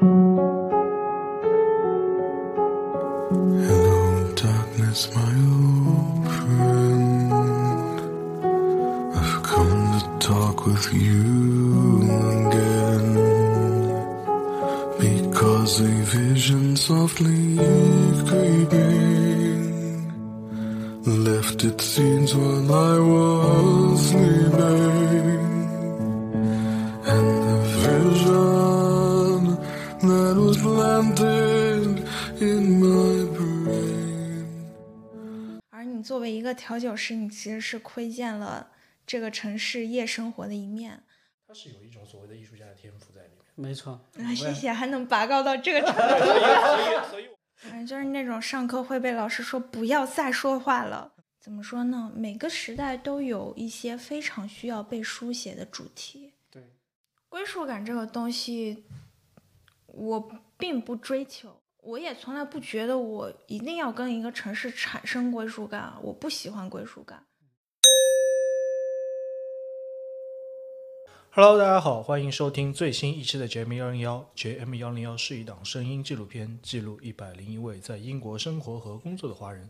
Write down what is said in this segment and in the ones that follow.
Hello, darkness, my old friend. I've come to talk with you again. Because a vision softly creeping left its scenes while I was sleeping. 而你作为一个调酒师，你其实是窥见了这个城市夜生活的一面。他是有一种所谓的艺术家的天赋在里面。没错，啊，谢谢，还能拔高到这个程度。所以，所以，嗯，就是那种上课会被老师说不要再说话了。怎么说呢？每个时代都有一些非常需要被书写的主题。对，归属感这个东西，我并不追求，我也从来不觉得我一定要跟一个城市产生归属感。我不喜欢归属感。Hello，大家好，欢迎收听最新一期的 JM 幺零幺。JM 幺零幺是一档声音纪录片，记录一百零一位在英国生活和工作的华人。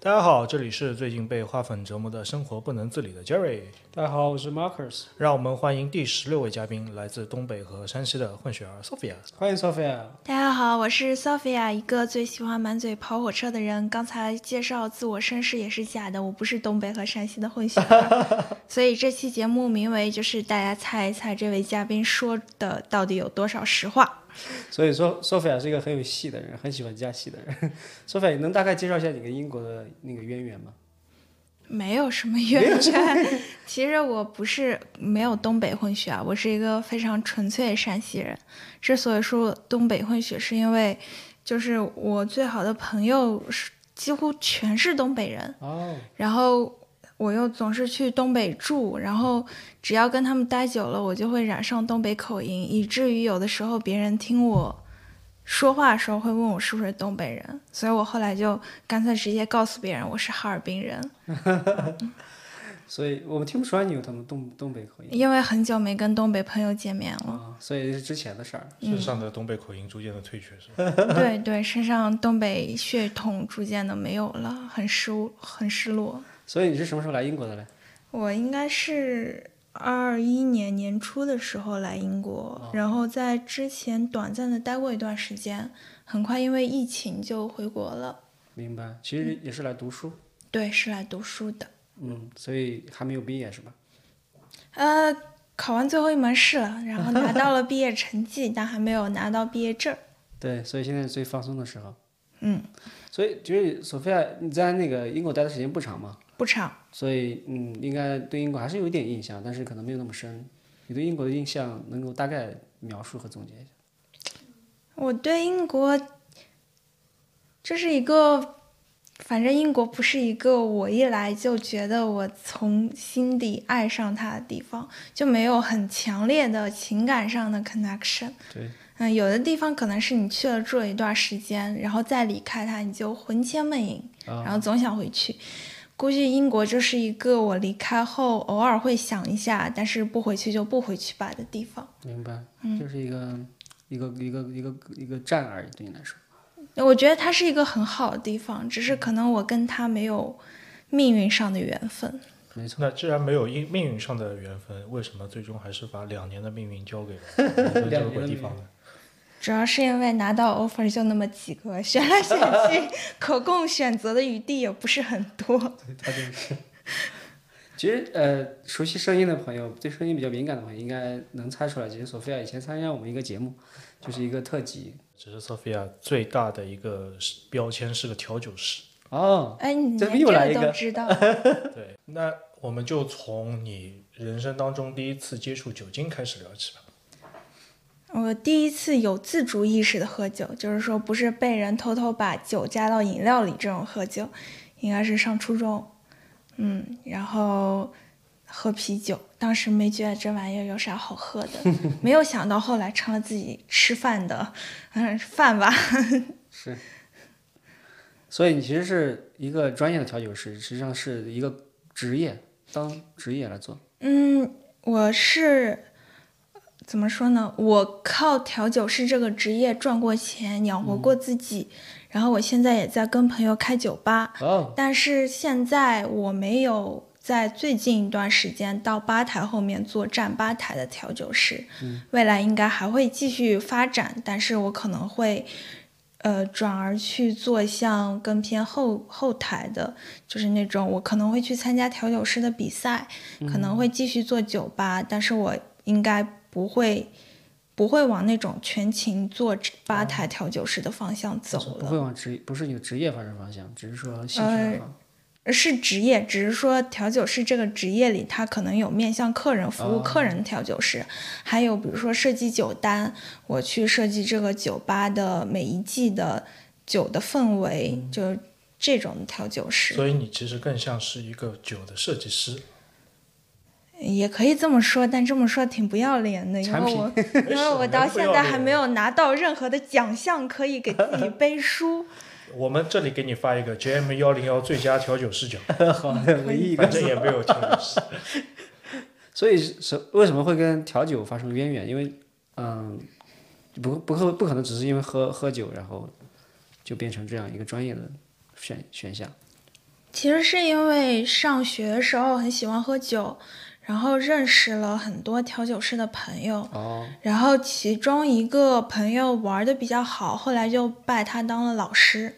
大家好，这里是最近被花粉折磨的生活不能自理的 Jerry。大家好，我是 Marcus，让我们欢迎第十六位嘉宾，来自东北和山西的混血儿 Sophia。欢迎 Sophia。大家好，我是 Sophia，一个最喜欢满嘴跑火车的人。刚才介绍自我身世也是假的，我不是东北和山西的混血儿，所以这期节目名为就是大家猜一猜这位嘉宾说的到底有多少实话。所以说，Sophia 是一个很有戏的人，很喜欢加戏的人。Sophia，你能大概介绍一下你跟英国的那个渊源吗？没有什么渊源，其实我不是没有东北混血啊，我是一个非常纯粹的山西人。之所以说东北混血，是因为就是我最好的朋友是几乎全是东北人，哦，然后我又总是去东北住，然后只要跟他们待久了，我就会染上东北口音，以至于有的时候别人听我说话的时候会问我是不是东北人，所以我后来就干脆直接告诉别人我是哈尔滨人。所以我们听不出来你有他们东东北口音因为很久没跟东北朋友见面了，啊，所以是之前的事儿。身上的东北口音逐渐的退却，是吧？对对，身上东北血统逐渐的没有了，很失很失落。所以你是什么时候来英国的嘞？我应该是二一年年初的时候来英国，然后在之前短暂的待过一段时间，很快因为疫情就回国了。明白，其实也是来读书。对，是来读书的。嗯，所以还没有毕业是吧？呃，考完最后一门试了，然后拿到了毕业成绩，但还没有拿到毕业证。对，所以现在是最放松的时候。嗯，所以就是索菲亚，你在那个英国待的时间不长嘛，不长。所以嗯，应该对英国还是有一点印象，但是可能没有那么深。你对英国的印象能够大概描述和总结一下？我对英国，这是一个，反正英国不是一个我一来就觉得我从心底爱上它的地方，就没有很强烈的情感上的 connection。对，嗯，有的地方可能是你去了住了一段时间，然后再离开它，你就魂牵梦萦，然后总想回去。估计英国就是一个我离开后偶尔会想一下，但是不回去就不回去吧的地方。明白，就是一个一个一个一个一个站而已，对你来说。我觉得它是一个很好的地方，只是可能我跟它没有命运上的缘分。没错，那既然没有因命运上的缘分，为什么最终还是把两年的命运交给了 这个地方呢？主要是因为拿到 offer 就那么几个，选来选去，可供选择的余地也不是很多。对他就是。其实，呃，熟悉声音的朋友，对声音比较敏感的朋友，应该能猜出来。其实，索菲亚以前参加我们一个节目，就是一个特辑。只是 Sophia 最大的一个标签是个调酒师。哦，哎，你这连这又来一个个都知道？对，那我们就从你人生当中第一次接触酒精开始聊起吧。我第一次有自主意识的喝酒，就是说不是被人偷偷把酒加到饮料里这种喝酒，应该是上初中，嗯，然后喝啤酒，当时没觉得这玩意儿有啥好喝的，没有想到后来成了自己吃饭的，嗯，饭吧，是。所以你其实是一个专业的调酒师，实际上是一个职业，当职业来做。嗯，我是怎么说呢？我靠调酒师这个职业赚过钱，养活过自己，然后我现在也在跟朋友开酒吧，哦，但是现在我没有在最近一段时间到吧台后面做站吧台的调酒师，未来应该还会继续发展，但是我可能会。呃，转而去做像更偏后后台的，就是那种我可能会去参加调酒师的比赛，可能会继续做酒吧，但是我应该不会不会往那种全勤做吧台调酒师的方向走不会。往职不是你的职业发展方向，只是说兴趣爱好。是职业，只是说调酒师这个职业里，他可能有面向客人服务客人的调酒师，还有比如说设计酒单，我去设计这个酒吧的每一季的酒的氛围，就这种调酒师。所以你其实更像是一个酒的设计师。也可以这么说，但这么说挺不要脸的，因为我 因为我到现在还没有拿到任何的奖项可以给自己背书。我们这里给你发一个 JM 幺零幺最佳调酒视角，好的，唯一一个反。正也没有调酒师。所以是为什么会跟调酒发生渊源？因为嗯，不不可不可能只是因为喝喝酒，然后就变成这样一个专业的选选项。其实是因为上学的时候很喜欢喝酒，然后认识了很多调酒师的朋友，哦，然后其中一个朋友玩的比较好，后来就拜他当了老师，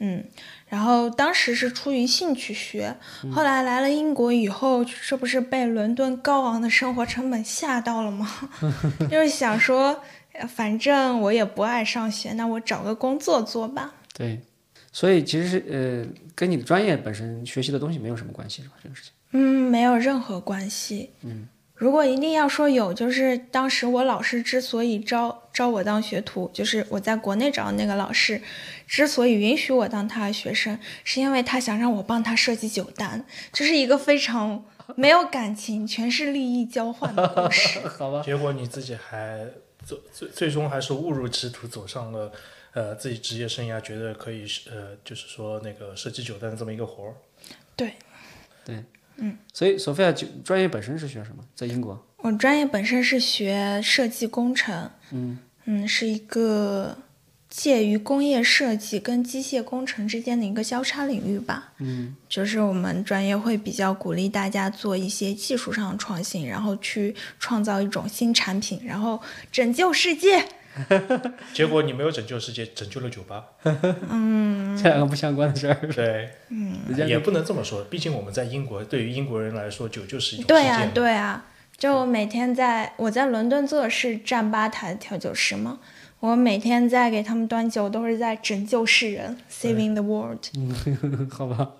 嗯，然后当时是出于兴趣学，后来来了英国以后，这不是被伦敦高昂的生活成本吓到了吗？就是想说，呃反正我也不爱上学，那我找个工作做吧。对，所以其实是呃，跟你的专业本身学习的东西没有什么关系，是吧？这个事情。嗯，没有任何关系。嗯，如果一定要说有，就是当时我老师之所以招招我当学徒，就是我在国内找的那个老师，之所以允许我当他的学生，是因为他想让我帮他设计酒单，这是一个非常没有感情，全是利益交换的故事。好吧。结果你自己还最最最终还是误入歧途，走上了呃自己职业生涯，觉得可以呃就是说那个设计酒单的这么一个活儿。对对所以索菲亚就专业本身是学什么？在英国？我专业本身是学设计工程，嗯嗯，是一个介于工业设计跟机械工程之间的一个交叉领域吧。嗯就是我们专业会比较鼓励大家做一些技术上的创新，然后去创造一种新产品，然后拯救世界。结果你没有拯救世界，拯救了酒吧。嗯 这两个不相关的事儿。对，嗯也不能这么说，毕竟我们在英国，对于英国人来说，酒就是一种对呀、世界嘛。对呀、就我每天在我在伦敦做的是站吧台的调酒师嘛，我每天在给他们端酒，都是在拯救世人，saving the world。好吧。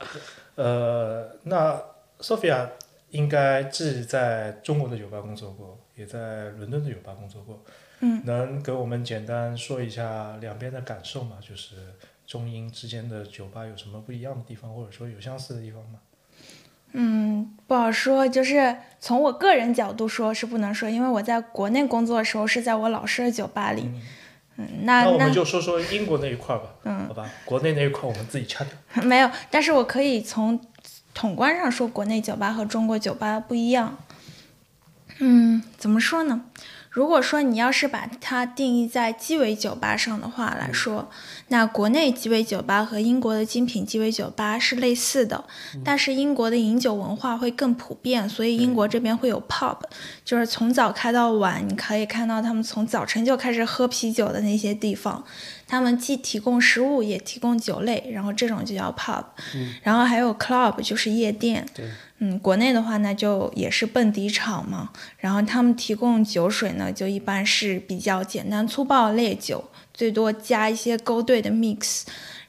呃，那 Sophia 应该既在中国的酒吧工作过，也在伦敦的酒吧工作过。嗯，能给我们简单说一下两边的感受吗？就是中英之间的酒吧有什么不一样的地方，或者说有相似的地方吗？嗯，不好说，就是从我个人角度说是不能说，因为我在国内工作的时候是在我老师的酒吧里。嗯，那那我们就说说英国那一块吧。嗯好吧，国内那一块我们自己掐掉。没有，但是我可以从统观上说，国内酒吧和中国酒吧不一样。嗯，怎么说呢？如果说你要是把它定义在鸡尾酒吧上的话来说，那国内鸡尾酒吧和英国的精品鸡尾酒吧是类似的，但是英国的饮酒文化会更普遍，所以英国这边会有 pub，就是从早开到晚，你可以看到他们从早晨就开始喝啤酒的那些地方，他们既提供食物也提供酒类，然后这种就叫 pub，、然后还有 club 就是夜店，对，嗯，国内的话那就也是蹦迪场嘛，然后他们提供酒水呢，就一般是比较简单粗暴烈酒，最多加一些勾兑的 mix，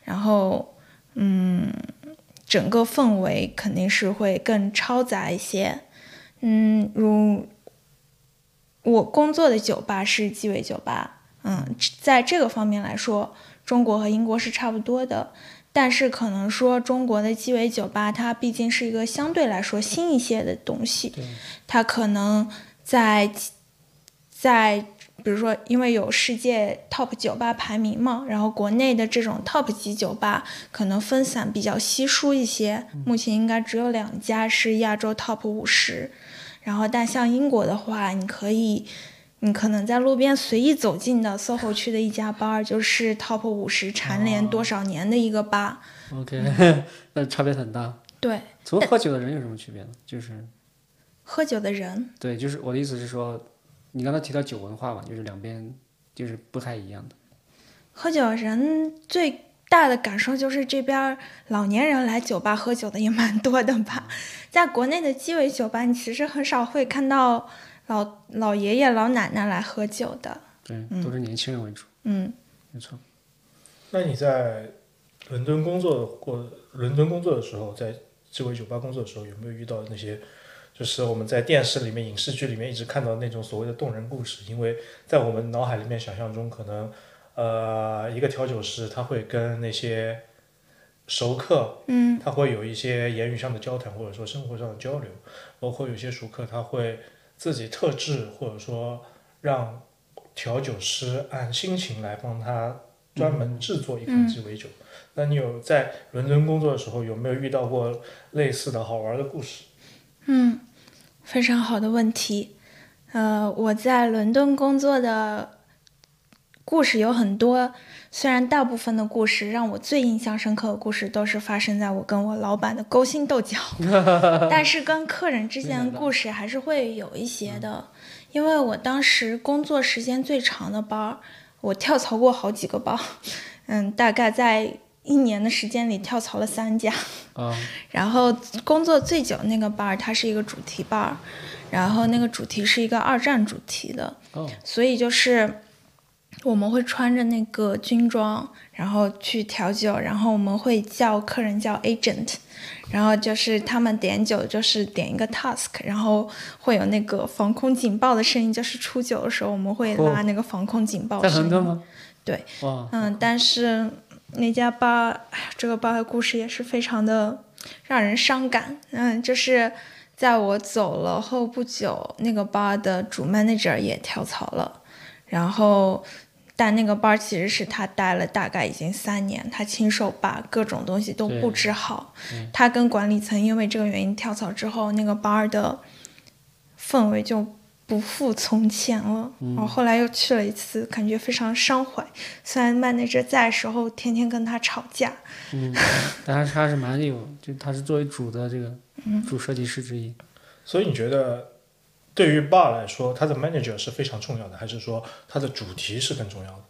然后嗯，整个氛围肯定是会更嘈杂一些，嗯，如我工作的酒吧是鸡尾酒吧，嗯，在这个方面来说，中国和英国是差不多的。但是可能说中国的鸡尾酒吧，它毕竟是一个相对来说新一些的东西，它可能在在比如说，因为有世界 top 酒吧排名嘛，然后国内的这种 top 级酒吧可能分散比较稀疏一些，目前应该只有两家是亚洲 top 五十，然后但像英国的话，你可以你可能在路边随意走进的 SOHO 区的一家 bar 就是 Top 五十蝉联多少年的一个 bar。OK，那差别很大。对，从喝酒的人有什么区别呢？就是喝酒的人，对，就是我的意思是说，你刚才提到酒文化嘛，就是两边就是不太一样的。喝酒的人最大的感受就是这边老年人来酒吧喝酒的也蛮多的吧。在国内的鸡尾酒吧，你其实很少会看到老老爷爷老奶奶来喝酒的。对，都是年轻人为主，嗯，没错。那你在伦敦工作过，伦敦工作的时候，在智慧酒吧工作的时候，有没有遇到那些，就是我们在电视里面、影视剧里面一直看到那种所谓的动人故事？因为在我们脑海里面想象中，可能呃，一个调酒师他会跟那些熟客，嗯，他会有一些言语上的交谈，或者说生活上的交流，包括有些熟客他会自己特制，或者说让调酒师按心情来帮他专门制作一款鸡尾酒。那你有在伦敦工作的时候，有没有遇到过类似的好玩的故事？嗯，非常好的问题。呃，我在伦敦工作的故事有很多，虽然大部分的故事让我最印象深刻的故事都是发生在我跟我老板的勾心斗角，但是跟客人之间的故事还是会有一些的。因为我当时工作时间最长的班儿，我跳槽过好几个班儿，嗯，大概在一年的时间里跳槽了三家。啊，然后工作最久那个 bar，它是一个主题 bar，然后那个主题是一个二战主题的，哦，所以就是我们会穿着那个军装，然后去调酒，然后我们会叫客人叫 agent，然后就是他们点酒就是点一个 task，然后会有那个防空警报的声音，就是出酒的时候我们会拉那个防空警报在声音。伦敦吗？对，嗯，但是那家吧，哎呀，这个吧的故事也是非常的让人伤感。嗯，就是在我走了后不久，那个吧的主 manager 也跳槽了，然后。但那个班其实是他待了大概已经三年，他亲手把各种东西都布置好。他跟管理层因为这个原因跳槽之后，那个班的氛围就不复从前了。嗯我后来又去了一次，感觉非常伤怀。虽然 manager 在的时候天天跟他吵架，嗯，但是他是蛮有，就他是作为主的这个嗯主设计师之一。所以你觉得，对于 bar 来说，它的 manager 是非常重要的，还是说它的主题是更重要的？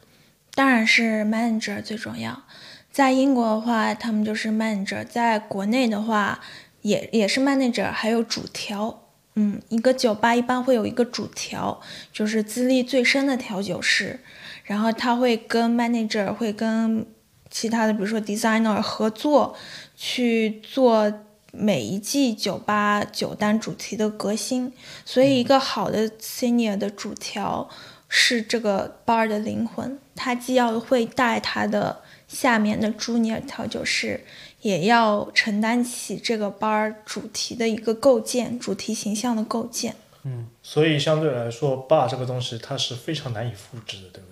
当然是 manager 最重要。在英国的话，他们就是 manager；在国内的话，也也是 manager，还有主调。嗯，一个酒吧一般会有一个主调，就是资历最深的调酒师，然后他会跟 manager 会跟其他的，比如说 designer 合作去做每一季酒吧酒单主题的革新。所以，一个好的 senior 的主调是这个 bar 的灵魂，他既要会带他的下面的 junior 调酒师，也要承担起这个 bar 主题的一个构建，主题形象的构建。嗯所以相对来说，bar 这个东西它是非常难以复制的，对不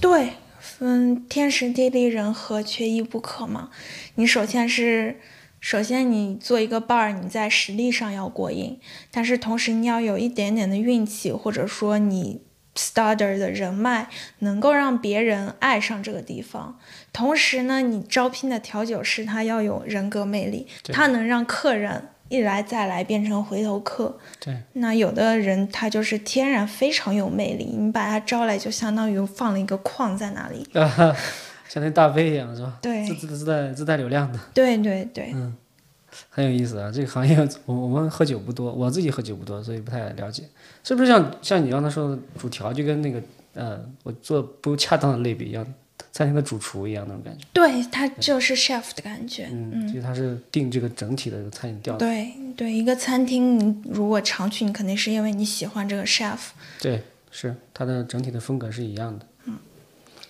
对？对，嗯，天时地利人和缺一不可嘛。你首先是，首先你做一个伴儿你在实力上要过硬，但是同时你要有一点点的运气，或者说你 starter 的人脉，能够让别人爱上这个地方。同时呢，你招聘的调酒师他要有人格魅力，他能让客人一来再来变成回头客。对，那有的人他就是天然非常有魅力，你把他招来就相当于放了一个矿在那里。像那大 V 一样是吧？对自自自带自带流量的，对对对，嗯很有意思啊。这个行业我我们喝酒不多，我自己喝酒不多，所以不太了解。是不是像像你刚才说的主调，就跟那个呃我做不恰当的类比一样，餐厅的主厨一样那种感觉？对他就是 chef 的感觉。嗯，其实他是定这个整体的这个餐饮调子。对对，一个餐厅，你如果常去，你肯定是因为你喜欢这个 chef。对，是它的整体的风格是一样的。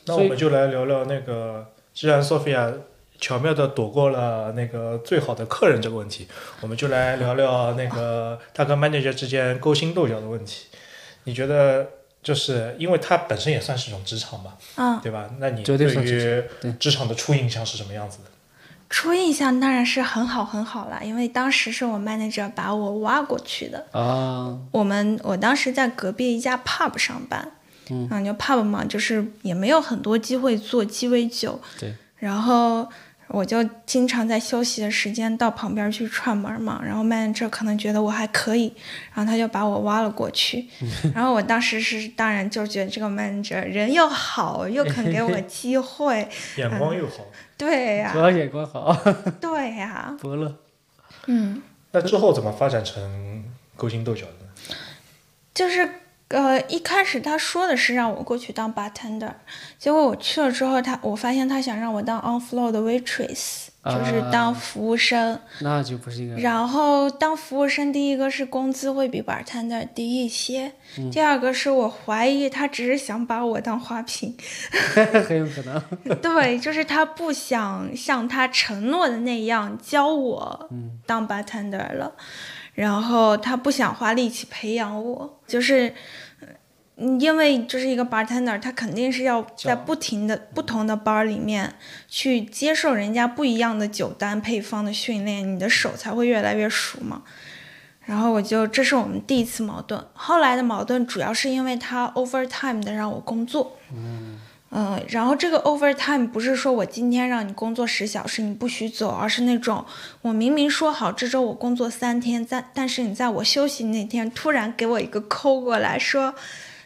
那我们就来聊聊那个，既然 Sophia 巧妙的躲过了那个最好的客人这个问题，我们就来聊聊那个 他跟 manager 之间勾心斗角的问题。你觉得，就是因为他本身也算是一种职场嘛，嗯，对吧？那你对于职场的初印象是什么样子的？初印象当然是很好很好了，因为当时是我 manager 把我挖过去的。啊，我们我当时在隔壁一家 pub 上班，嗯，就 pub 嘛，就是也没有很多机会做鸡尾酒，对，然后我就经常在休息的时间到旁边去串门嘛，然后 manager 可能觉得我还可以，然后他就把我挖了过去，然后我当时是当然就觉得这个 manager 人又好，又肯给我 机会，眼光又好。对呀、主要眼光好，对呀、伯乐。嗯，那之后怎么发展成勾心斗角的呢？就是呃，一开始他说的是让我过去当 bartender，结果我去了之后，他我发现他想让我当 on floor 的 waitress，就是当服务生。那就不是一个然后当服务生，第一个是工资会比 bartender 低一些，第二个是我怀疑他只是想把我当花瓶，很有可能。对，就是他不想像他承诺的那样教我当 bartender 了，然后他不想花力气培养我，就是。嗯因为这是一个 bartender，他肯定是要在不停的不同的 bar 里面去接受人家不一样的酒单配方的训练，你的手才会越来越熟嘛。然后我就这是我们第一次矛盾，后来的矛盾主要是因为他 overtime 的让我工作，嗯、然后这个 overtime 不是说我今天让你工作十小时你不许走，而是那种我明明说好这周我工作三天，但但是你在我休息那天突然给我一个扣过来说。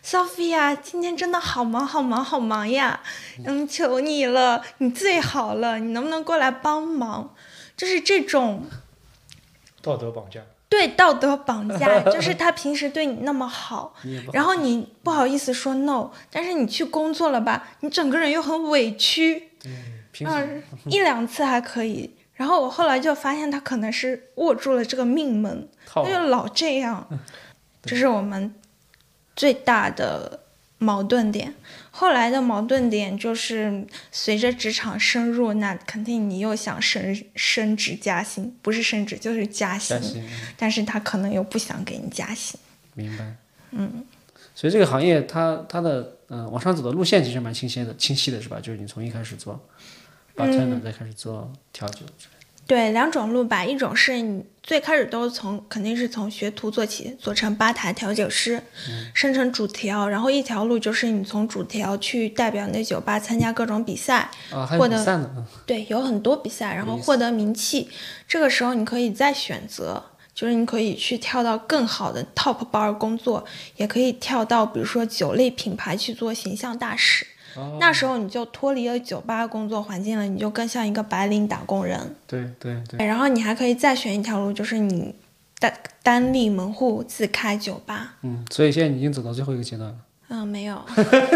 Sophia，今天真的好忙好忙好忙呀！嗯，求你了，你最好了，你能不能过来帮忙？就是这种道德绑架。对道德绑架，就 是他平时对你那么好，然后你不好意思说 no，但是你去工作了吧，你整个人又很委屈，嗯，一两次还可以。然后我后来就发现他可能是握住了这个命门，他就老这样，这是我们最大的矛盾点。后来的矛盾点就是随着职场深入，那肯定你又想升升职加薪，不是升职就是加薪，加薪，但是他可能又不想给你加薪。明白。嗯，所以这个行业它它的嗯、呃往上走的路线其实蛮清晰的，清晰的是吧？就是你从一开始做 bartender，、再开始做调酒之类的。对，两种路吧，一种是你最开始都是从肯定是从学徒做起，做成吧台调酒师，生成主调，然后一条路就是你从主调去代表你的酒吧参加各种比赛，啊，获得对，有很多比赛，然后获得名气。这个时候你可以再选择，就是你可以去跳到更好的 top bar 工作，也可以跳到比如说酒类品牌去做形象大使。哦那时候你就脱离了酒吧工作环境了，你就更像一个白领打工人。对对对，然后你还可以再选一条路，就是你单单立门户自开酒吧。嗯，所以现在你已经走到最后一个阶段了，嗯，没有，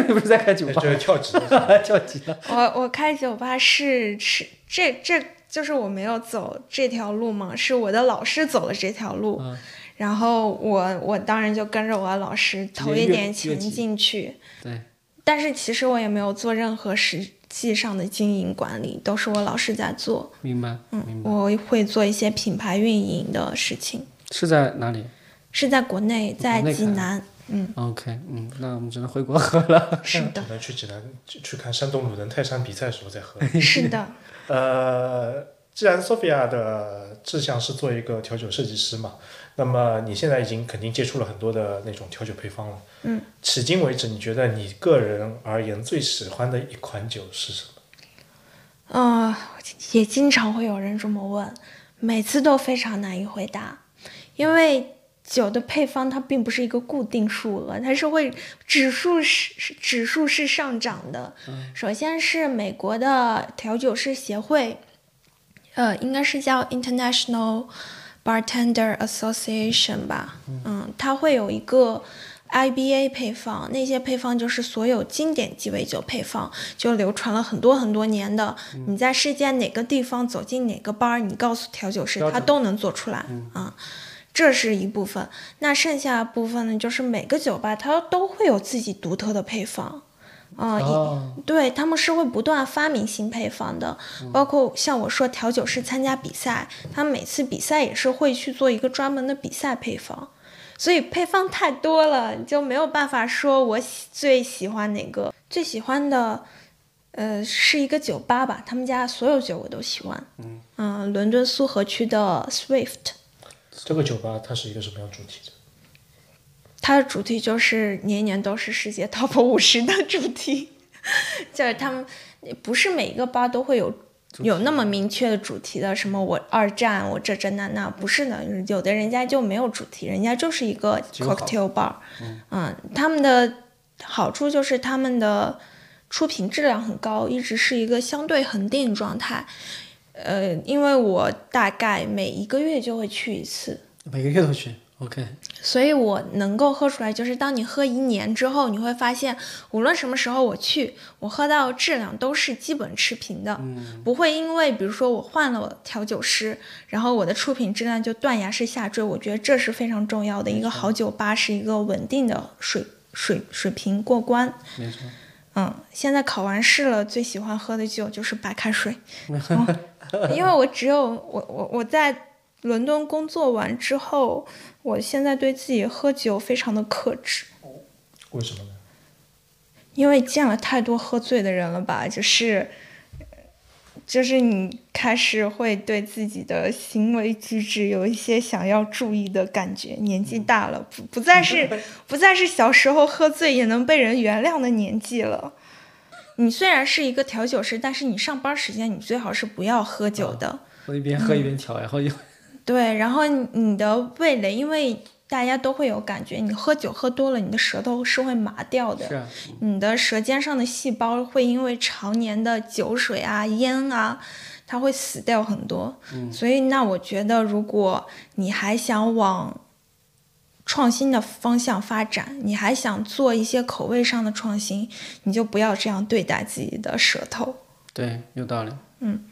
你 不是在开酒吧这？是跳级 的。跳级了。我我开酒吧是是这这就是我没有走这条路嘛，是我的老师走了这条路，嗯然后我我当然就跟着我的老师投一点钱进去，对，但是其实我也没有做任何实际上的经营管理，都是我老师在做。明白，明嗯，白。我会做一些品牌运营的事情，是在哪里是在国内，在济南。嗯，？OK，嗯，那我们只能回国喝了。是的可，能去济南去去看山东鲁能泰山比赛的时候再喝。是的，呃，既然 Sophia 的志向是做一个调酒设计师嘛，那么你现在已经肯定接触了很多的那种调酒配方了。嗯，迄今为止，你觉得你个人而言最喜欢的一款酒是什么？嗯、也经常会有人这么问，每次都非常难以回答，因为酒的配方它并不是一个固定数额，它是会指数是是指数是上涨的。首先是美国的调酒师协会，呃，应该是叫 International Bartender Association 吧，嗯，它会有一个 IBA 配方，那些配方就是所有经典鸡尾酒配方，就流传了很多很多年的。你在世界哪个地方走进哪个 bar，你告诉调酒师，他都能做出来啊。这是一部分，那剩下部分呢，就是每个酒吧它都会有自己独特的配方，啊、对，他们是会不断发明新配方的，包括像我说调酒师参加比赛，他们每次比赛也是会去做一个专门的比赛配方，所以配方太多了，你就没有办法说我喜最喜欢哪个，最喜欢的呃，是一个酒吧吧，他们家所有酒我都喜欢。嗯、伦敦苏荷区的 Swift，这个酒吧它是一个什么样主题的？它的主题就是年年都是世界 Top 五十的主题，就是他们不是每一个吧都会有有那么明确的主题的，什么我二战，我这这那那，不是的，有的人家就没有主题，人家就是一个 cocktail bar，嗯他们的好处就是他们的出品质量很高，一直是一个相对恒定状态。呃，因为我大概每一个月就会去一次，每个月都去，OK，所以我能够喝出来，就是当你喝一年之后，你会发现，无论什么时候我去，我喝到的质量都是基本持平的，不会因为比如说我换了调酒师，然后我的出品质量就断崖式下坠。我觉得这是非常重要的，一个好酒吧是一个稳定的水水水平过关。没错。嗯，现在考完试了，最喜欢喝的酒就是白开水，嗯因为我只有我我我在伦敦工作完之后，我现在对自己喝酒非常的克制，为什么呢？因为见了太多喝醉的人了吧，就是。就是你开始会对自己的行为举止有一些想要注意的感觉，年纪大了，不不再是不再是小时候喝醉也能被人原谅的年纪了。你虽然是一个调酒师，但是你上班时间你最好是不要喝酒的。我一边喝一边调，然后又对，然后你的味蕾，因为大家都会有感觉，你喝酒喝多了，你的舌头是会麻掉的。是啊，你的舌尖上的细胞会因为常年的酒水啊、烟啊，它会死掉很多。所以，那我觉得，如果你还想往创新的方向发展，你还想做一些口味上的创新，你就不要这样对待自己的舌头。对，有道理。嗯，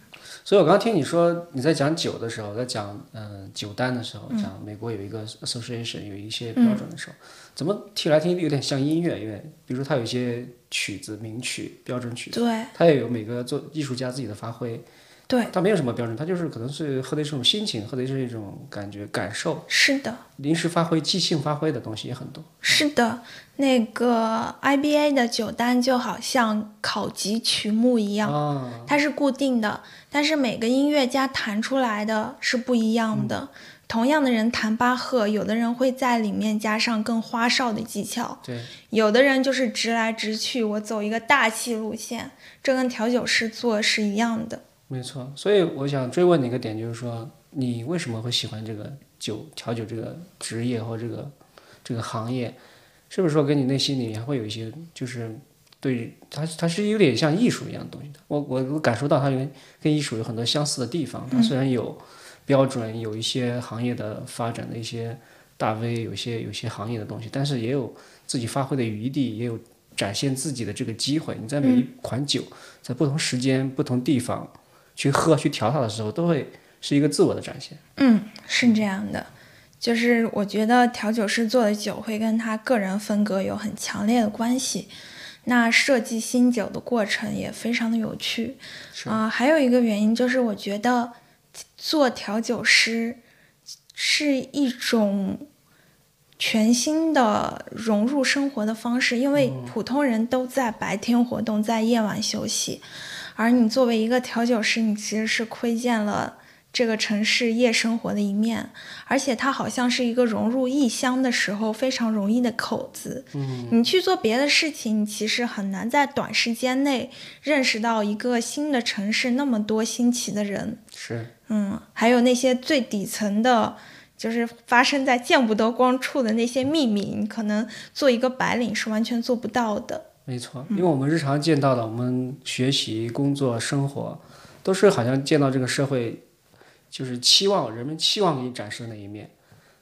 所以我刚刚听你说你在讲酒的时候，在讲嗯、呃酒单的时候，讲美国有一个 association 有一些标准的时候，怎么听来听去有点像音乐？因为比如说它有一些曲子名曲、标准曲子，对它也有每个做艺术家自己的发挥，对，它没有什么标准，它就是可能是喝的是一种心情，喝的是一种感觉感受，是的。临时发挥、即兴发挥的东西也很多。是的，那个 IBA 的酒单就好像考级曲目一样，啊，它是固定的，但是每个音乐家弹出来的是不一样的。同样的人弹巴赫，有的人会在里面加上更花哨的技巧，对，有的人就是直来直去，我走一个大气路线，这跟调酒师做是一样的。没错，所以我想追问你一个点，就是说你为什么会喜欢这个酒调酒这个职业或这个这个行业？是不是说跟你内心里面会有一些，就是对它它是有点像艺术一样的东西的？我我我感受到它跟跟艺术有很多相似的地方。它虽然有标准，有一些行业的发展的一些大 V，有些有些行业的东西，但是也有自己发挥的余地，也有展现自己的这个机会。你在每一款酒，在不同时间、不同地方。去喝去调它的时候，都会是一个自我的展现。嗯，是这样的，就是我觉得调酒师做的酒会跟他个人风格有很强烈的关系。那设计新酒的过程也非常的有趣啊、还有一个原因就是，我觉得做调酒师是一种全新的融入生活的方式，因为普通人都在白天活动，在夜晚休息。而你作为一个调酒师，你其实是窥见了这个城市夜生活的一面，而且它好像是一个融入异乡的时候非常容易的口子。嗯，你去做别的事情，你其实很难在短时间内认识到一个新的城市那么多新奇的人。是，嗯，还有那些最底层的。就是发生在见不得光处的那些秘密，你可能做一个白领是完全做不到的。没错，因为我们日常见到的，我们学习、工作、生活，都是好像见到这个社会，就是期望人们期望给你展示的那一面。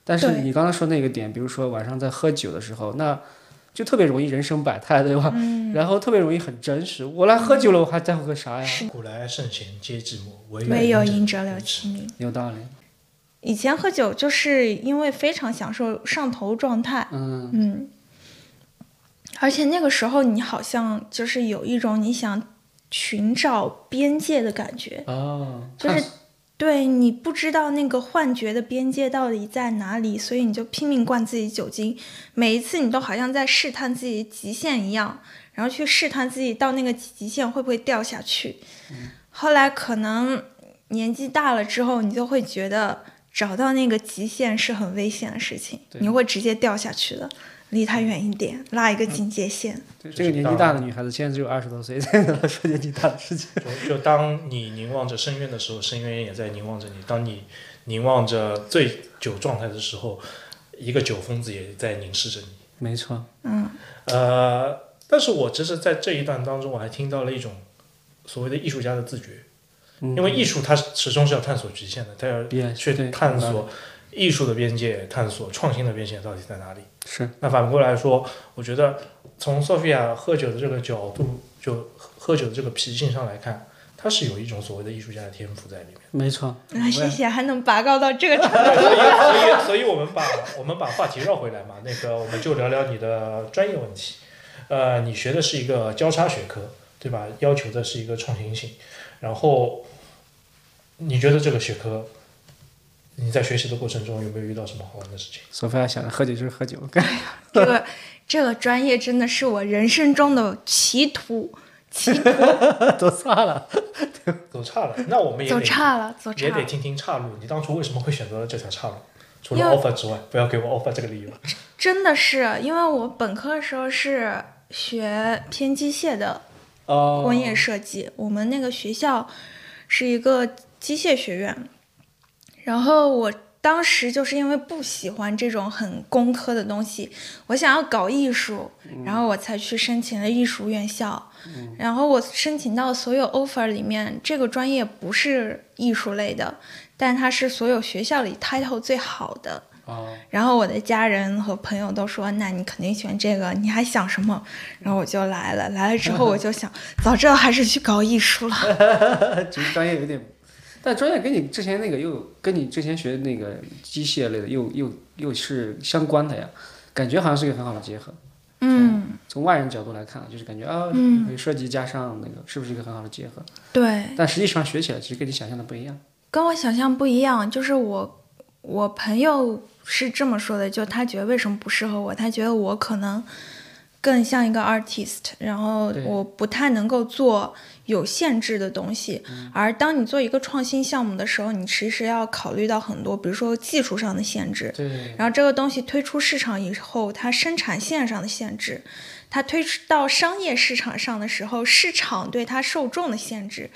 但是你刚刚说那个点，比如说晚上在喝酒的时候，那就特别容易人生百态，对吧？然后特别容易很真实。我来喝酒了，我还在乎个啥呀？古来圣贤皆寂寞，唯唯有饮饮者留其名。有道理。以前喝酒就是因为非常享受上头状态，嗯，嗯，而且那个时候你好像就是有一种你想寻找边界的感觉，哦，就是对你不知道那个幻觉的边界到底在哪里，所以你就拼命灌自己酒精，每一次你都好像在试探自己极限一样，然然后去试探自己到那个极限会不会掉下去。后来可能年纪大了之后，你就会觉得找到那个极限是很危险的事情，你会直接掉下去的，离他远一点，拉一个警戒线。对这个年纪大的女孩子，现在只有二十多岁，说年纪大的事情。就就当你凝望着深渊的时候，深渊也在凝望着你；当你凝望着醉酒状态的时候，一个酒疯子也在凝视着你。没错，嗯呃，但是我其实，在这一段当中，我还听到了一种所谓的艺术家的自觉，嗯因为艺术它始终是要探索极限的，它要别去探索艺术的边界，探索创新的边界到底在哪里。是那反过来说，我觉得从 Sophia 喝酒的这个角度，就喝酒的这个脾性上来看，他是有一种所谓的艺术家的天赋在里面。没错。啊，谢谢，还能拔高到这个程度。对，所以 所以我们把我们把话题绕回来嘛，那个我们就聊聊你的专业问题。呃，你学的是一个交叉学科，对吧？要求的是一个创新性。然后，你觉得这个学科，你在学习的过程中有没有遇到什么好玩的事情？索菲亚想着喝酒就是喝酒，这个这个专业真的是我人生中的歧途，歧途 走差了。走岔了，那我们也走得岔了，走岔了。也得听听岔路。你当初为什么会选择了这条岔路？除了 offer 之外，不要给我 offer 这个理由。真的是，因为我本科的时候是学偏机械的哦工业设计，我们那个学校是一个机械学院，然后我当时就是因为不喜欢这种很工科的东西，我想要搞艺术，然后我才去申请了艺术院校。然后我申请到所有 offer 里面，这个专业不是艺术类的，但它是所有学校里 title 最好的。哦，然后我的家人和朋友都说：“那你肯定选这个，你还想什么？”然后我就来了。来了之后我就想，早知道还是去搞艺术了。其实专业有点，但专业跟你之前那个又跟你之前学的那个机械类的又又又是相关的呀，感觉好像是一个很好的结合。嗯，从外人角度来看，就是感觉啊，嗯可以设计加上那个，是不是一个很好的结合？对，但实际上学起来其实跟你想象的不一样。跟我想象不一样。就是我，我朋友是这么说的，就他觉得为什么不适合我？他觉得我可能更像一个 artist，然后我不太能够做有限制的东西。而当你做一个创新项目的时候，你其实要考虑到很多，比如说技术上的限制。对，然后这个东西推出市场以后，它生产线上的限制，它推出到商业市场上的时候，市场对它受众的限制，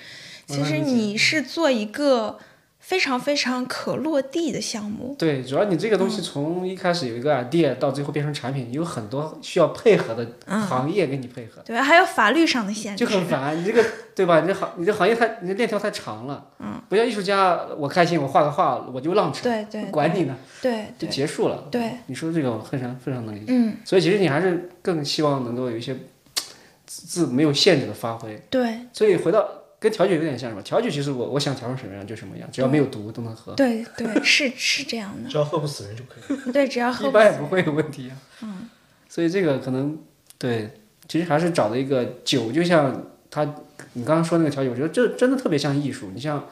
其实你是做一个非常非常可落地的项目。对，主要你这个东西从一开始有一个 idea 到最后变成产品，有很多需要配合的行业跟你配合，对，还有法律上的限制就。很烦。你这个对吧？你这行你这行业太你这链条太长了，嗯，不像艺术家，我开心我画个画我就浪成，对对管你呢，对就结束了。对，你说这个我非常非常能理解。嗯，所以其实你还是更希望能够有一些自自没有限制的发挥。对所以回到跟调酒有点像什么？调酒其实我我想调成什么样就什么样，只要没有毒都能喝，对对，是是这样的。只要喝不死人就可以。对，只要喝一不死般也不会有问题啊。嗯，所以这个可能对，其实还是找了一个酒，就像他你刚刚说那个调酒，我觉得这真的特别像艺术。你像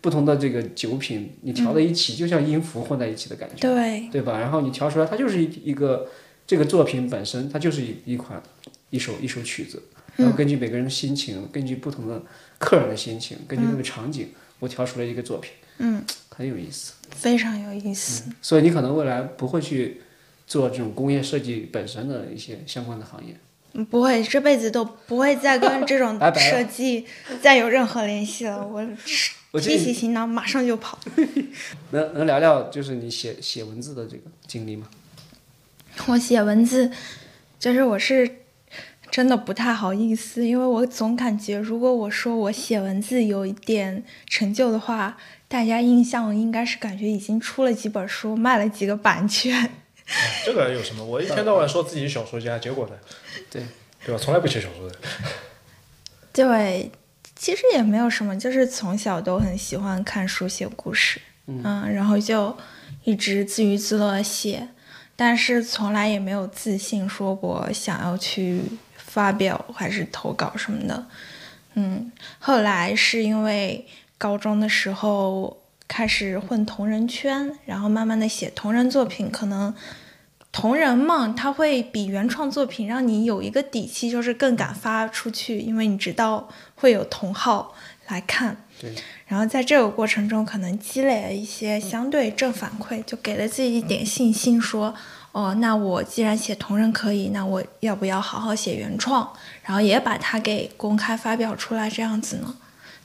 不同的这个酒品，你调在一起，就像音符混在一起的感觉，对对吧？然后你调出来，它就是一一个这个作品本身，它就是一一款一首一首曲子。然后根据每个人的心情，根据不同的客人的心情，根据那个场景，我调出来一个作品，嗯，很有意思。非常有意思。所以你可能未来不会去做这种工业设计本身的一些相关的行业。嗯不会，这辈子都不会再跟这种 设计再有任何联系了。我我提起行囊马上就跑。能能聊聊就是你写写文字的这个经历吗？我写文字，就是我是真的不太好意思，因为我总感觉如果我说我写文字有一点成就的话，大家印象应该是感觉已经出了几本书，卖了几个版权。哎这个有什么？我一天到晚说自己是小说家，结果呢？对，对吧？从来不写小说的。对，其实也没有什么，就是从小都很喜欢看书、写故事，嗯然后就一直自娱自乐写，但是从来也没有自信说过想要去发表还是投稿什么的。嗯，后来是因为高中的时候开始混同人圈，然后慢慢的写同人作品，可能同人梦它会比原创作品让你有一个底气，就是更敢发出去，因为你知道会有同好来看。对。然后在这个过程中，可能积累了一些相对正反馈，就给了自己一点信心，说。哦，那我既然写同人可以，那我要不要好好写原创，然后也把它给公开发表出来，这样子呢？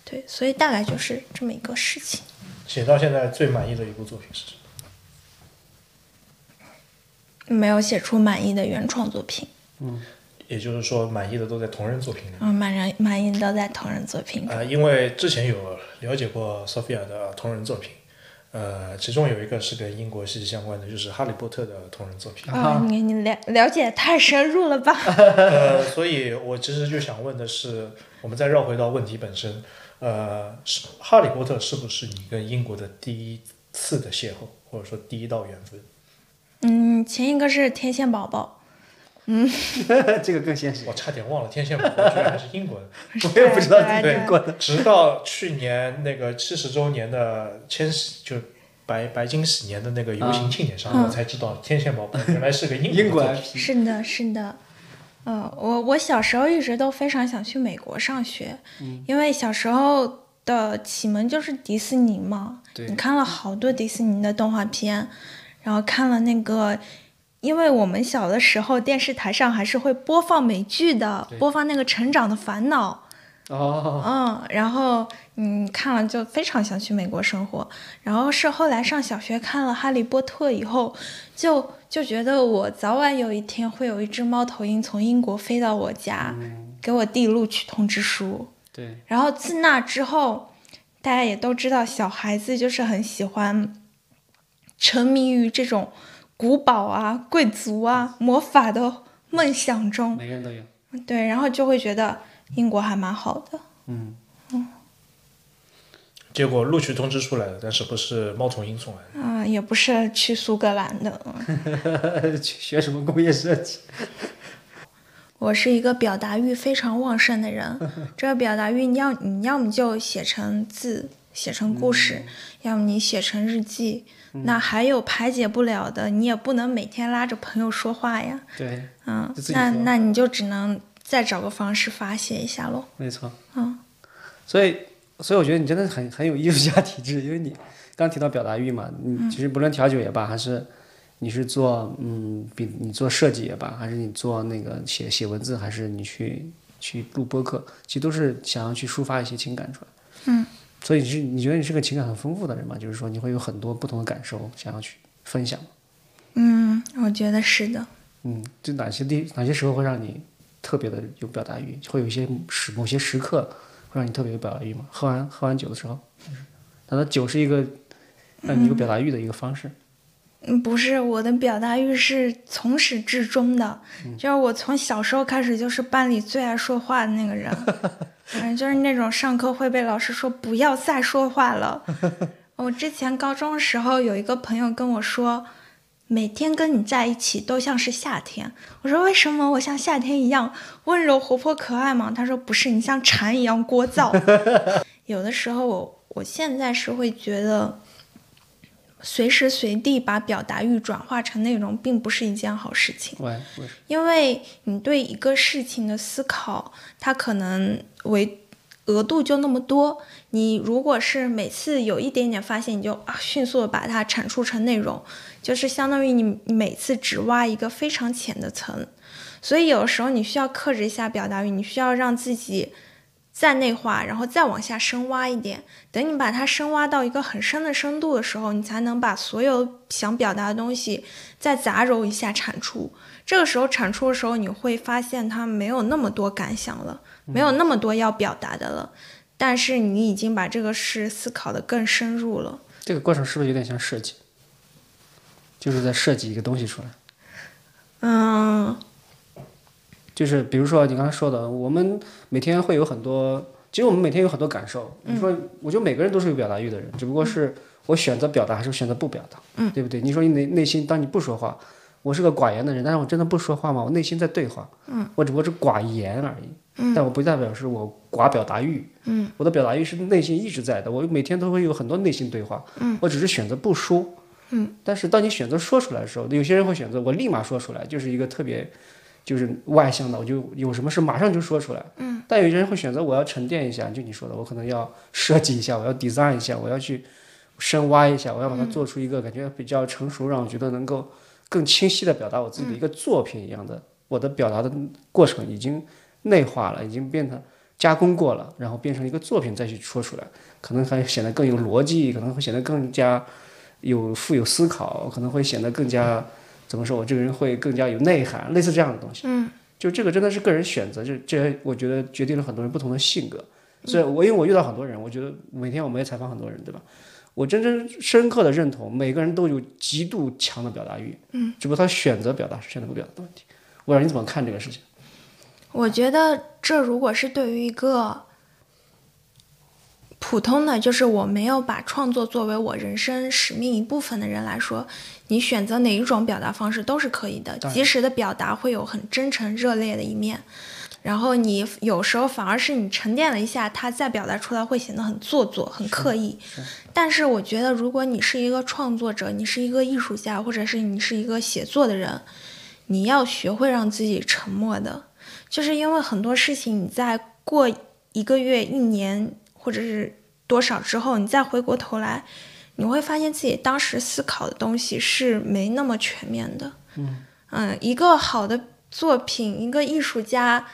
对，所以大概就是这么一个事情。写到现在最满意的一部作品是什么？没有写出满意的原创作品。嗯，也就是说，满意的都在同人作品里。嗯，满人满意的都在同人作品里。啊，因为之前有了解过 Sophia 的同人作品。呃，其中有一个是跟英国息息相关的，就是《哈利波特》的同人作品。啊，你你了了解太深入了吧？呃，所以我其实就想问的是，我们再绕回到问题本身，呃，《哈利波特》是不是你跟英国的第一次的邂逅，或者说第一道缘分？嗯，前一个是天线宝宝。嗯，这个更现实。我差点忘了天线宝宝居然还是英国的，我也不知道是英国的。直到去年那个七十周年的千禧，就白白金禧年的那个游行庆典上，我才知道天线宝宝原来是个英国。是的，是的。嗯，我我小时候一直都非常想去美国上学，因为小时候的启蒙就是迪士尼嘛。你看了好多迪士尼的动画片，然后看了那个。因为我们小的时候，电视台上还是会播放美剧的，播放那个《成长的烦恼》。哦。嗯，然后嗯看了就非常想去美国生活。然后是后来上小学看了《哈利波特》以后，就就觉得我早晚有一天会有一只猫头鹰从英国飞到我家，给我递录取通知书。对。然后自那之后，大家也都知道，小孩子就是很喜欢沉迷于这种。古堡啊，贵族啊，魔法的梦想中，每个人都有。对，然后就会觉得英国还蛮好的。嗯嗯。结果录取通知出来了，但是不是猫头鹰送来的？啊，也不是去苏格兰的。学什么工业设计？我是一个表达欲非常旺盛的人。这个表达欲，你要你要么就写成字，写成故事，要么你写成日记。那还有排解不了的，你也不能每天拉着朋友说话呀。对，嗯，那那你就只能再找个方式发泄一下喽。没错。嗯，所以，所以我觉得你真的很很有艺术家体质，因为你刚提到表达欲嘛，你其实不论调酒也罢，还是你是做嗯，比你做设计也罢，还是你做那个写写文字，还是你去去录播客，其实都是想要去抒发一些情感出来。嗯。所以你是你觉得你是个情感很丰富的人吗？就是说你会有很多不同的感受想要去分享。嗯，我觉得是的。嗯，就哪些地哪些时候会让你特别的有表达欲？会有一些时某些时刻会让你特别有表达欲吗？喝完喝完酒的时候，难道酒是一个让你有表达欲的一个方式？嗯，不是，我的表达欲是从始至终的，就是我从小时候开始就是班里最爱说话的那个人。反正，就是那种上课会被老师说不要再说话了。我之前高中的时候有一个朋友跟我说，每天跟你在一起都像是夏天。我说为什么我像夏天一样温柔活泼可爱吗？他说不是，你像蝉一样聒噪。有的时候我我现在是会觉得。随时随地把表达欲转化成内容，并不是一件好事情。因为你对一个事情的思考，它可能为额度就那么多。你如果是每次有一点点发现，你就啊迅速的把它产出成内容，就是相当于你你每次只挖一个非常浅的层。所以有的时候你需要克制一下表达欲，你需要让自己。再内化，然后再往下深挖一点。等你把它深挖到一个很深的深度的时候，你才能把所有想表达的东西再杂糅一下产出。这个时候产出的时候，你会发现它没有那么多感想了，没有那么多要表达的了。但是你已经把这个事思考的更深入了。这个过程是不是有点像设计？就是在设计一个东西出来。嗯。就是比如说你刚才说的，我们每天会有很多，其实我们每天有很多感受。你说，我觉得每个人都是有表达欲的人，只不过是我选择表达还是选择不表达，嗯，对不对？你说你内内心，当你不说话，我是个寡言的人，但是我真的不说话吗？我内心在对话，嗯，我只不过是寡言而已，嗯，但我不代表是我寡表达欲，嗯，我的表达欲是内心一直在的，我每天都会有很多内心对话，嗯，我只是选择不说，嗯，但是当你选择说出来的时候，有些人会选择我立马说出来，就是一个特别就是外向的，我就有什么事马上就说出来。嗯，但有些人会选择我要沉淀一下，就你说的，我可能要设计一下，我要 design 一下，我要去深挖一下，我要把它做出一个感觉比较成熟，让我觉得能够更清晰的表达我自己的一个作品一样的，我的表达的过程已经内化了，已经变成加工过了，然后变成一个作品再去说出来，可能还显得更有逻辑，可能会显得更加有富有思考，可能会显得更加怎么说，我这个人会更加有内涵，类似这样的东西。嗯，就这个真的是个人选择，这这我觉得决定了很多人不同的性格。所以我因为我遇到很多人，我觉得每天我们也采访很多人，对吧？我真正深刻的认同，每个人都有极度强的表达欲，嗯，只不过他选择表达是选择不表达的问题。我让你怎么看这个事情？我觉得这如果是对于一个普通的，就是我没有把创作作为我人生使命一部分的人来说，你选择哪一种表达方式都是可以的。及时的表达会有很真诚热烈的一面，然后你有时候反而是你沉淀了一下，它再表达出来会显得很做作、很刻意。但是我觉得，如果你是一个创作者，你是一个艺术家，或者是你是一个写作的人，你要学会让自己沉默的，就是因为很多事情你在过一个月、一年或者是多少之后，你再回过头来，你会发现自己当时思考的东西是没那么全面的。嗯一个好的作品，一个艺术家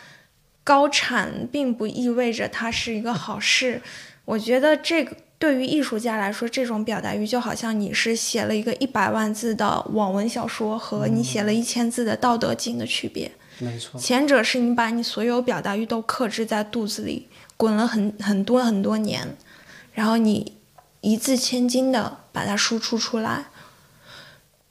高产，并不意味着它是一个 好事。我觉得这个对于艺术家来说，这种表达欲就好像你是写了一个一百万字的网文小说和你写了一千字的《道德经》的区别。没错，前者是你把你所有表达欲都克制在肚子里，滚了很很多很多年，然后你一字千金的把它输出出来，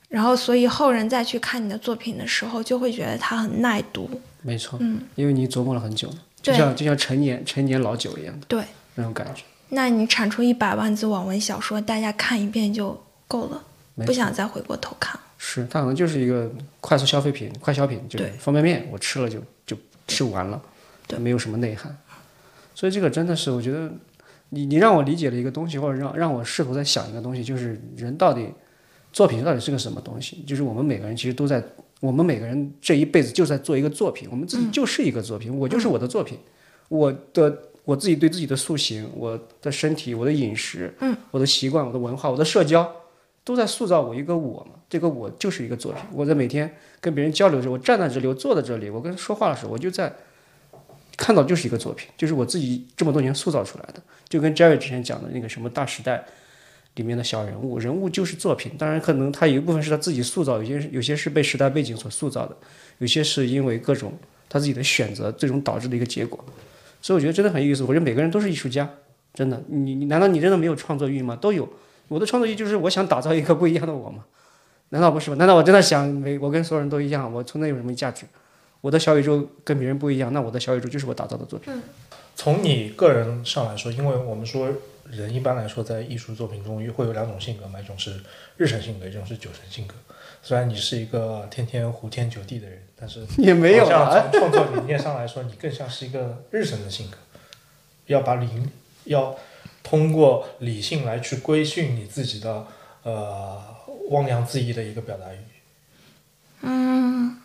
然后所以后人再去看你的作品的时候，就会觉得它很耐读。没错，嗯，因为你琢磨了很久，就像就像陈年陈年老酒一样的对，那种感觉。那你产出一百万字网文小说，大家看一遍就够了，不想再回过头看。是，它可能就是一个快速消费品、快消品，就是方便面，我吃了就就吃完了，对没有什么内涵。所以这个真的是，我觉得你你让我理解了一个东西，或者让让我试图在想一个东西，就是人到底作品到底是个什么东西？就是我们每个人其实都在，我们每个人这一辈子就在做一个作品，我们自己就是一个作品，我就是我的作品，我的我自己对自己的塑形，我的身体，我的饮食，嗯，我的习惯，我的文化，我的社交。都在塑造我一个我嘛，这个我就是一个作品。我在每天跟别人交流的时候，我站在这里，我坐在这里，我跟人说话的时候，我就在看到就是一个作品，就是我自己这么多年塑造出来的。就跟 Jerry 之前讲的那个什么大时代里面的小人物，人物就是作品。当然，可能他有一部分是他自己塑造，有些有些是被时代背景所塑造的，有些是因为各种他自己的选择最终导致的一个结果。所以我觉得真的很有意思。我觉得每个人都是艺术家，真的。你你难道你真的没有创作欲吗？都有。我的创作欲就是我想打造一个不一样的我吗？难道不是吗？难道我真的想每我跟所有人都一样？我存在有什么价值？我的小宇宙跟别人不一样，那我的小宇宙就是我打造的作品。从你个人上来说，因为我们说人一般来说在艺术作品中会有两种性格嘛，一种是日神性格，一种是酒神性格。虽然你是一个天天胡天酒地的人，但是 也没有像啊，从创作理念上来说，你更像是一个日神的性格，要把理要通过理性来去规训你自己的呃汪洋恣意的一个表达欲。嗯，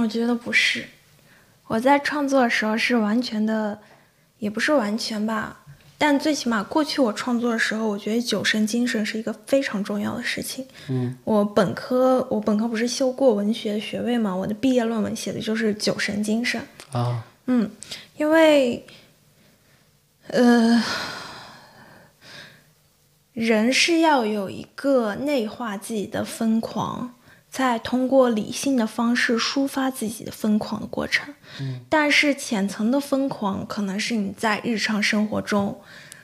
我觉得不是。我在创作的时候是完全的，也不是完全吧，但最起码过去我创作的时候，我觉得酒神精神是一个非常重要的事情。嗯，我本科我本科不是修过文学学位嘛，我的毕业论文写的就是酒神精神。啊，嗯，因为，呃，人是要有一个内化自己的疯狂，再通过理性的方式抒发自己的疯狂的过程。嗯，但是浅层的疯狂可能是你在日常生活中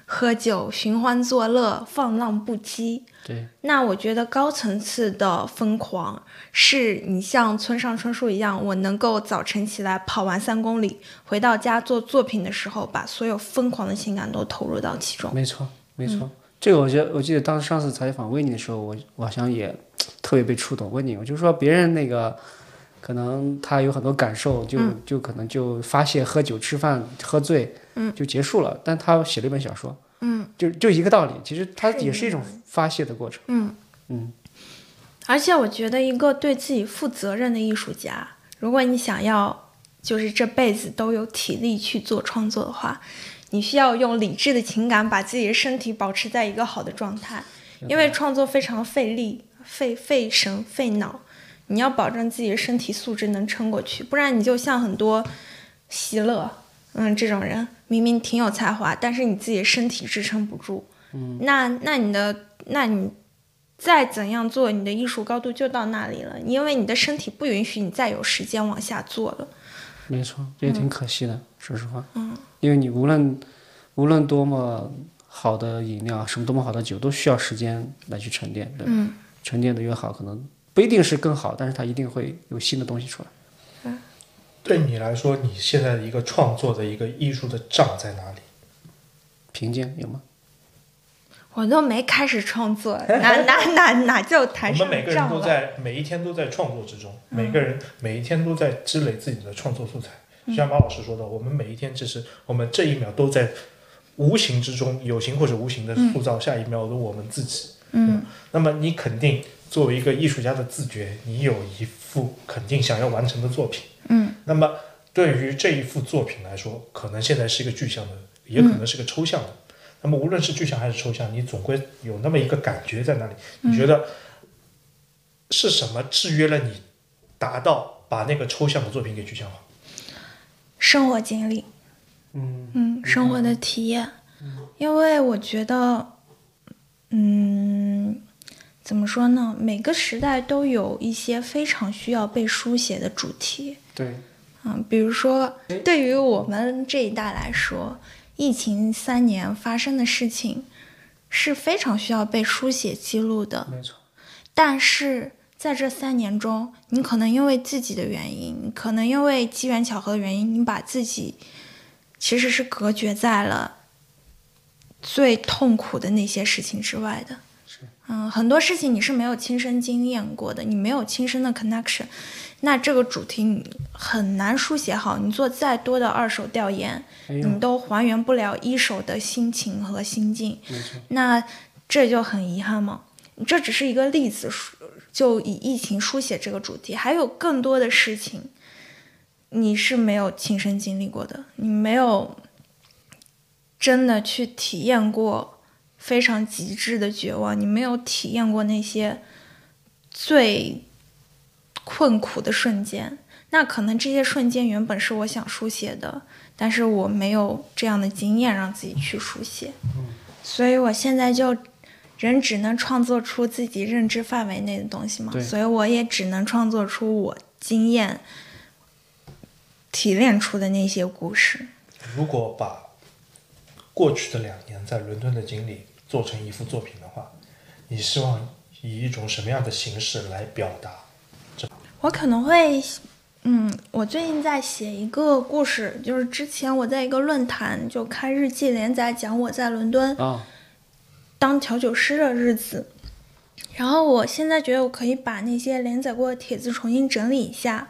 喝酒、寻欢作乐、放浪不羁。对，那我觉得高层次的疯狂是你像村上春树一样，我能够早晨起来跑完三公里，回到家做作品的时候，把所有疯狂的情感都投入到其中。没错，没错。这个我觉得，我记得当时上次采访维尼的时候，我我好像也特别被触动。问你，我就说别人那个可能他有很多感受，就、就可能就发泄、喝酒、吃饭、喝醉，嗯，就结束了。但他写了一本小说，嗯，就就一个道理，其实它是一个也是一种发泄的过程。嗯嗯，而且我觉得一个对自己负责任的艺术家，如果你想要就是这辈子都有体力去做创作的话，你需要用理智的情感把自己的身体保持在一个好的状态，因为创作非常费力、费费神、费脑，你要保证自己的身体素质能撑过去，不然你就像很多席勒，嗯，这种人明明挺有才华，但是你自己的身体支撑不住，嗯，那那你的那你。再怎样做，你的艺术高度就到那里了，因为你的身体不允许你再有时间往下做了。没错，这也挺可惜的，说实话。嗯。因为你无论无论多么好的饮料，什么多么好的酒，都需要时间来去沉淀，对吧？嗯。沉淀的越好，可能不一定是更好，但是它一定会有新的东西出来。嗯。对你来说，你现在的一个创作的一个艺术的障在哪里？瓶颈有吗？我都没开始创作，哪哪哪哪就谈我们每个人都。在每一天都在创作之中，嗯每个人每一天都在积累自己的创作素材。就像马老师说的，我们每一天其实我们这一秒都在无形之中，有形或者无形的塑造下一秒的我们自己。嗯那么你肯定作为一个艺术家的自觉，你有一幅肯定想要完成的作品。嗯那么对于这一幅作品来说，可能现在是一个具象的，也可能是个抽象的。那么无论是具象还是抽象，你总归有那么一个感觉在那里。你觉得是什么制约了你，达到把那个抽象的作品给具象化？生活经历，嗯嗯，生活的体验，因为我觉得，嗯，怎么说呢？每个时代都有一些非常需要被书写的主题，对，嗯，比如说对于我们这一代来说，疫情三年发生的事情是非常需要被书写记录的。没错。但是在这三年中，你可能因为自己的原因，可能因为机缘巧合的原因，你把自己其实是隔绝在了最痛苦的那些事情之外的。嗯，很多事情你是没有亲身经验过的，你没有亲身的 connection，那这个主题你很难书写好。你做再多的二手调研，你都还原不了一手的心情和心境。那这就很遗憾嘛。这只是一个例子，书就以疫情书写这个主题，还有更多的事情，你是没有亲身经历过的，你没有真的去体验过非常极致的绝望，你没有体验过那些最困苦的瞬间。那可能这些瞬间原本是我想书写的，但是我没有这样的经验让自己去书写，所以我现在就人只能创作出自己认知范围内的东西嘛，所以我也只能创作出我经验提炼出的那些故事。如果把过去的两年在伦敦的经历做成一幅作品的话，你希望以一种什么样的形式来表达？我可能会，嗯，我最近在写一个故事，就是之前我在一个论坛就开日记连载，讲我在伦敦啊，当调酒师的日子。然后我现在觉得我可以把那些连载过的帖子重新整理一下，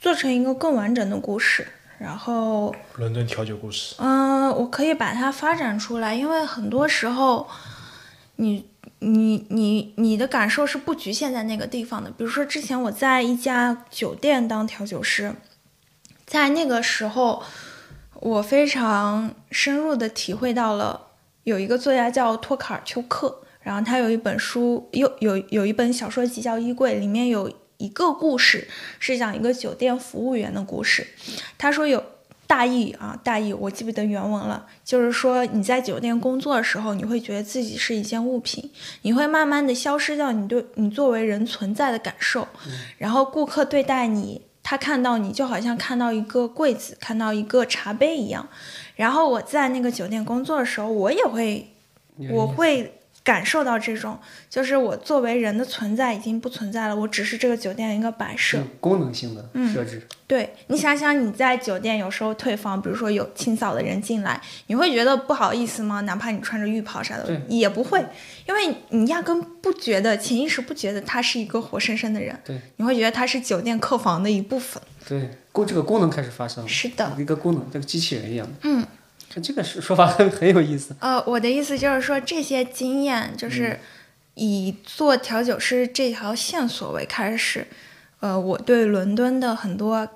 做成一个更完整的故事。然后，伦敦调酒故事，嗯、我可以把它发展出来，因为很多时候，你你你你的感受是不局限在那个地方的。比如说，之前我在一家酒店当调酒师，在那个时候，我非常深入的体会到了有一个作家叫托卡尔丘克，然后他有一本书，有有有一本小说集叫《衣柜》，里面有一个故事是讲一个酒店服务员的故事。他说有大意啊，大意我记不得原文了，就是说你在酒店工作的时候，你会觉得自己是一件物品，你会慢慢的消失掉你对你作为人存在的感受，然后顾客对待你，他看到你就好像看到一个柜子，看到一个茶杯一样。然后我在那个酒店工作的时候，我也会，我会感受到这种，就是我作为人的存在已经不存在了，我只是这个酒店的一个摆设。功能性的嗯设置，对你想想，你在酒店有时候退房，比如说有清扫的人进来，你会觉得不好意思吗？哪怕你穿着浴袍啥的对，也不会，因为你压根不觉得，潜意识不觉得他是一个活生生的人，对你会觉得他是酒店客房的一部分。对，功这个功能开始发生了，是的，一个功能，这个机器人一样的。嗯，这个是说法很很有意思。呃，我的意思就是说，这些经验就是以做调酒师这条线索为开始，呃，我对伦敦的很多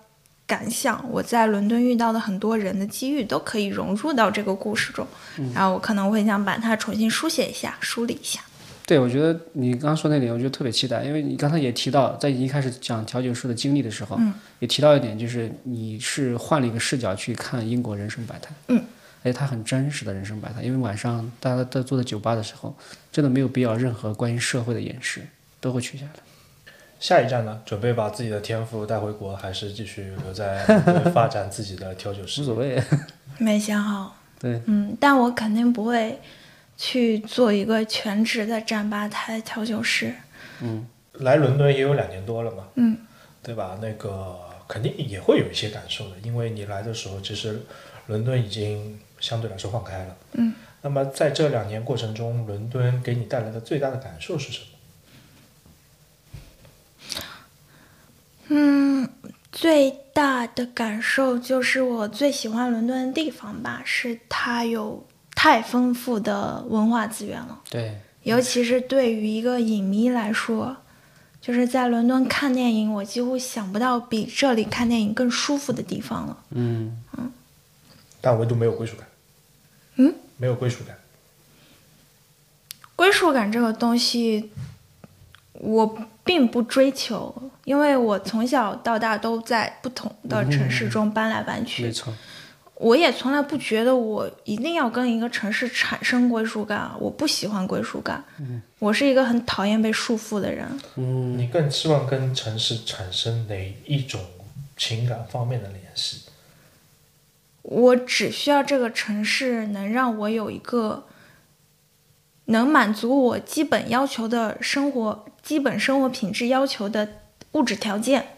感想，我在伦敦遇到的很多人的机遇，都可以融入到这个故事中。然后我可能会想把它重新书写一下，梳理一下。对，我觉得你刚刚说那点，我觉得特别期待，因为你刚才也提到，在一开始讲调酒师的经历的时候，也提到一点，就是你是换了一个视角去看英国人生百态，嗯，而且它很真实的人生百态，因为晚上大家都坐在酒吧的时候，真的没有必要任何关于社会的掩饰，都会取下来。下一站呢？准备把自己的天赋带回国，还是继续留在 发展自己的调酒师？无所谓，没想好。对，嗯，但我肯定不会去做一个全职的站吧台调酒师。嗯，来伦敦也有两年多了嘛，嗯，对吧？那个肯定也会有一些感受的，因为你来的时候，其实伦敦已经相对来说放开了。嗯，那么在这两年过程中，伦敦给你带来的最大的感受是什么？嗯，最大的感受就是我最喜欢伦敦的地方吧，是它有太丰富的文化资源了。对，尤其是对于一个影迷来说，就是在伦敦看电影，我几乎想不到比这里看电影更舒服的地方了。嗯嗯，但唯独没有归属感。嗯，没有归属感。归属感这个东西，我并不追求，因为我从小到大都在不同的城市中搬来搬去。没错，我也从来不觉得我一定要跟一个城市产生归属感，我不喜欢归属感。我是一个很讨厌被束缚的人。嗯，你更希望跟城市产生哪一种情感方面的联系？我只需要这个城市能让我有一个能满足我基本要求的生活、基本生活品质要求的物质条件，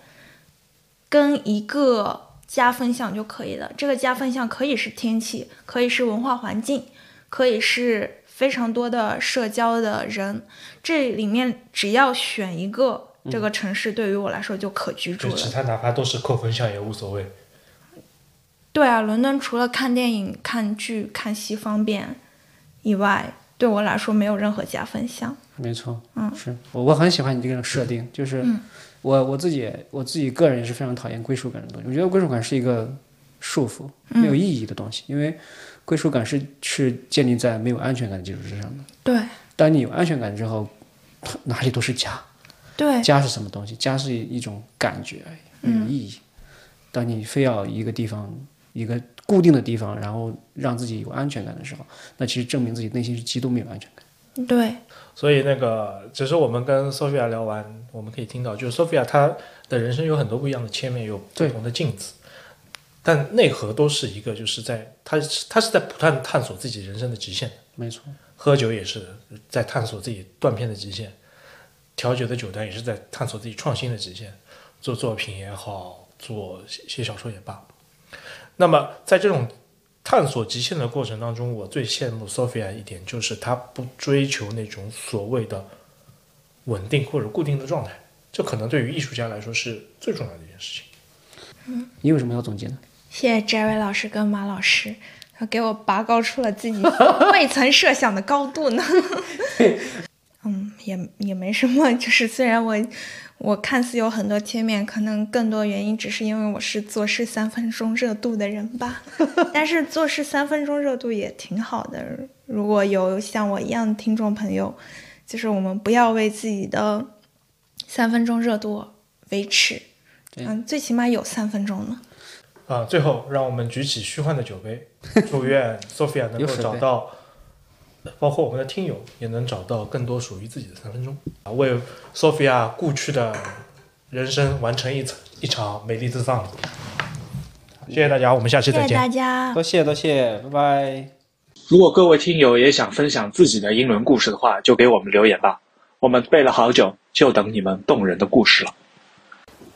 跟一个加分项就可以了。这个加分项可以是天气，可以是文化环境，可以是非常多的社交的人。这里面只要选一个，这个城市对于我来说就可居住了。就其他哪怕都是扣分项也无所谓。对啊，伦敦除了看电影、看剧、看戏方便以外，对我来说没有任何加分项。没错，嗯是我我很喜欢你这个设定，就是嗯我我自己我自己个人也是非常讨厌归属感的东西。我觉得归属感是一个束缚、没有意义的东西，因为归属感是是建立在没有安全感的基础之上的。对当你有安全感之后，哪里都是家。对家是什么东西？家是一种感觉而已，没有意义。当你非要一个地方、一个固定的地方，然后让自己有安全感的时候，那其实证明自己内心是极度没有安全感。对，所以那个，只是我们跟 Sophia 聊完，我们可以听到，就是 Sophia 她的人生有很多不一样的切面，有不同的镜子，但内核都是一个，就是在她她是在不断探索自己人生的极限。没错，喝酒也是在探索自己断片的极限，调酒的酒单也是在探索自己创新的极限，做作品也好，做写写小说也罢。那么在这种探索极限的过程当中，我最羡慕 Sophia 一点就是她不追求那种所谓的稳定或者固定的状态，这可能对于艺术家来说是最重要的一件事情。嗯你有什么要总结的？谢谢 Jerry 老师跟马老师，他给我拔高出了自己未曾设想的高度呢。嗯，也也没什么，就是虽然我我看似有很多切面，可能更多原因只是因为我是做事三分钟热度的人吧。但是做事三分钟热度也挺好的。如果有像我一样的听众朋友，就是我们不要为自己的三分钟热度维持，嗯，最起码有三分钟呢。啊，最后让我们举起虚幻的酒杯，祝愿 Sophia 能够找到，包括我们的听友也能找到更多属于自己的三分钟，啊，为 Sophia 故去的人生完成一场一场美丽之葬礼。谢谢大家，我们下期再见。谢谢大家。多谢多谢，拜拜。如果各位听友也想分享自己的英伦故事的话，就给我们留言吧。我们背了好久，就等你们动人的故事了。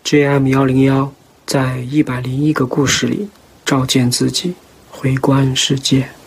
JM 幺零幺在一百零一个故事里照见自己，回观世界。